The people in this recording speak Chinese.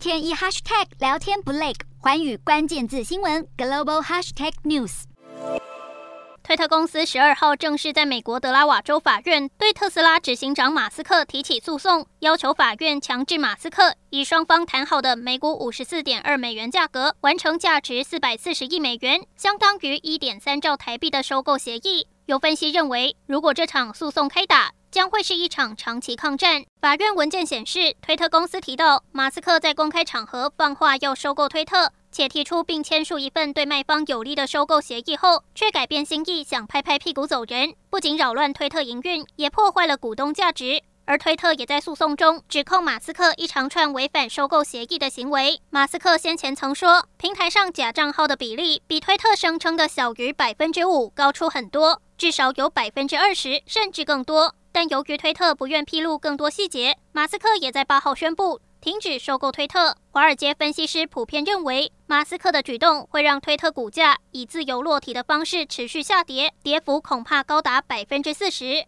天一 hashtag 聊天不累，寰宇关键字新闻 global hashtag news。推特公司十二号正式在美国德拉瓦州法院对特斯拉执行长马斯克提起诉讼，要求法院强制马斯克以双方谈好的每股五十四点二美元价格完成价值四百四十亿美元，相当于一点三兆台币的收购协议。有分析认为，如果这场诉讼开打，将会是一场长期抗战。法院文件显示，推特公司提到，马斯克在公开场合放话要收购推特，且提出并签署一份对卖方有利的收购协议后，却改变心意，想拍拍屁股走人，不仅扰乱推特营运，也破坏了股东价值。而推特也在诉讼中指控马斯克一长串违反收购协议的行为。马斯克先前曾说，平台上假账号的比例比推特声称的小于百分之五高出很多，至少有百分之二十甚至更多。但由于推特不愿披露更多细节，马斯克也在八号宣布停止收购推特。华尔街分析师普遍认为，马斯克的举动会让推特股价以自由落体的方式持续下跌，跌幅恐怕高达百分之四十。